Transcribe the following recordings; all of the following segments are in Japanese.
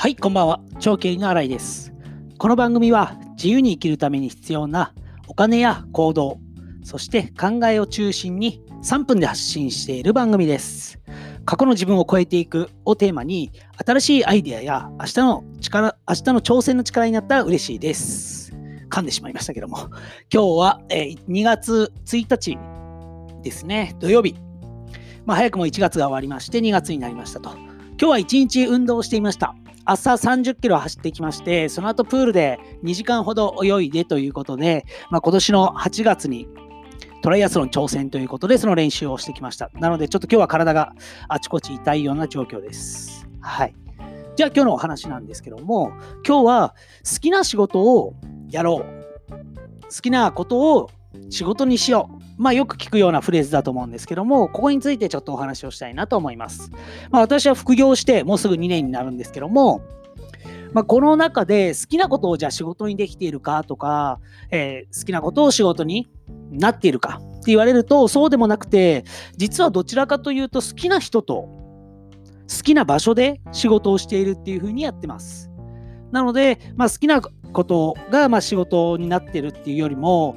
はい、こんばんは。長経理の新井です。この番組は自由に生きるために必要なお金や行動、そして考えを中心に3分で発信している番組です。過去の自分を超えていくをテーマに新しいアイデアや明日の力、明日の挑戦の力になったら嬉しいです。噛んでしまいましたけども。今日は、え2月1日ですね、土曜日。まあ、早くも1月が終わりまして2月になりましたと。今日は1日運動していました。朝30キロ走ってきまして、その後プールで2時間ほど泳いでということで、まあ、今年の8月にトライアスロン挑戦ということで、その練習をしてきました。なので、ちょっと今日は体があちこち痛いような状況です。はい。じゃあ今日のお話なんですけども、今日は好きな仕事をやろう。好きなことを仕事にしよう。まあよく聞くようなフレーズだと思うんですけども、ここについてちょっとお話をしたいなと思います。まあ私は副業してもうすぐ2年になるんですけども、まあ、この中で好きなことをじゃあ仕事にできているかとか、えー好きなことを仕事になっているかって言われるとそうでもなくて実はどちらかというと好きな人と好きな場所で仕事をしているっていうふうにやってます。なので、まあ、好きなことがまあ仕事になってるっていうよりも、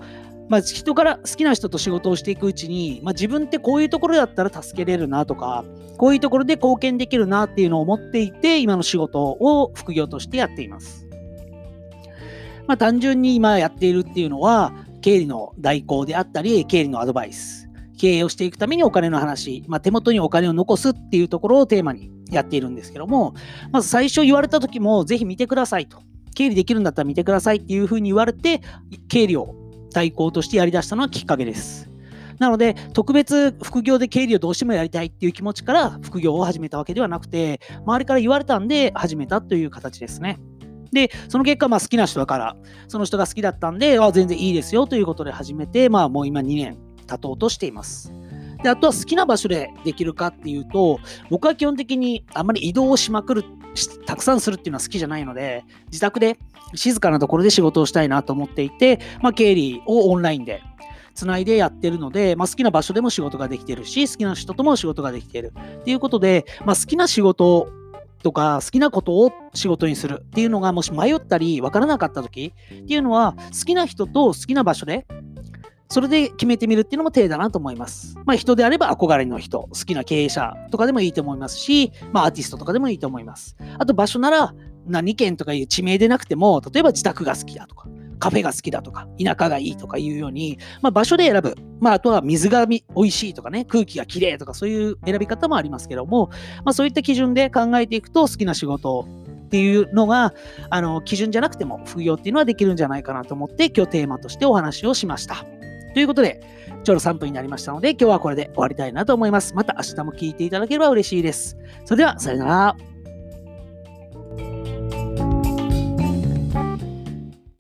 まあ、人から好きな人と仕事をしていくうちに、まあ、自分ってこういうところだったら助けれるなとかこういうところで貢献できるなっていうのを思っていて今の仕事を副業としてやっています。まあ、単純に今やっているっていうのは経理の代行であったり経理のアドバイス経営をしていくためにお金の話、まあ、手元にお金を残すっていうところをテーマにやっているんですけどもまず最初言われた時もぜひ見てくださいと経理できるんだったら見てくださいっていうふうに言われて経理を代行としてやりだしたのはきっかけです。なので、特別副業で経理をどうしてもやりたいっていう気持ちから副業を始めたわけではなくて、周りから言われたんで始めたという形ですね。で、その結果、まあ、好きな人だから、その人が好きだったんで、あ全然いいですよということで始めて、まあ、もう今2年経とうとしています。で、あとは好きな場所でできるかっていうと、僕は基本的にあんまり移動しまくる、したくさんするっていうのは好きじゃないので、自宅で静かなところで仕事をしたいなと思っていて、まあ、経理をオンラインでつないでやってるので、まあ、好きな場所でも仕事ができてるし、好きな人とも仕事ができてる。っていうことで、まあ、好きな仕事とか好きなことを仕事にするっていうのがもし迷ったり分からなかった時っていうのは好きな人と好きな場所でそれで決めてみるっていうのも手だなと思います。まあ人であれば憧れの人、好きな経営者とかでもいいと思いますし、まあアーティストとかでもいいと思います。あと場所なら何県とかいう地名でなくても、例えば自宅が好きだとか、カフェが好きだとか、田舎がいいとかいうように、まあ場所で選ぶ。まああとは水が美味しいとかね、空気がきれいとかそういう選び方もありますけども、まあそういった基準で考えていくと好きな仕事っていうのが、あの、基準じゃなくても副業っていうのはできるんじゃないかなと思って今日テーマとしてお話をしました。ということで、ちょうど3分になりましたので、今日はこれで終わりたいなと思います。また明日も聞いていただければ嬉しいです。それでは、さよなら。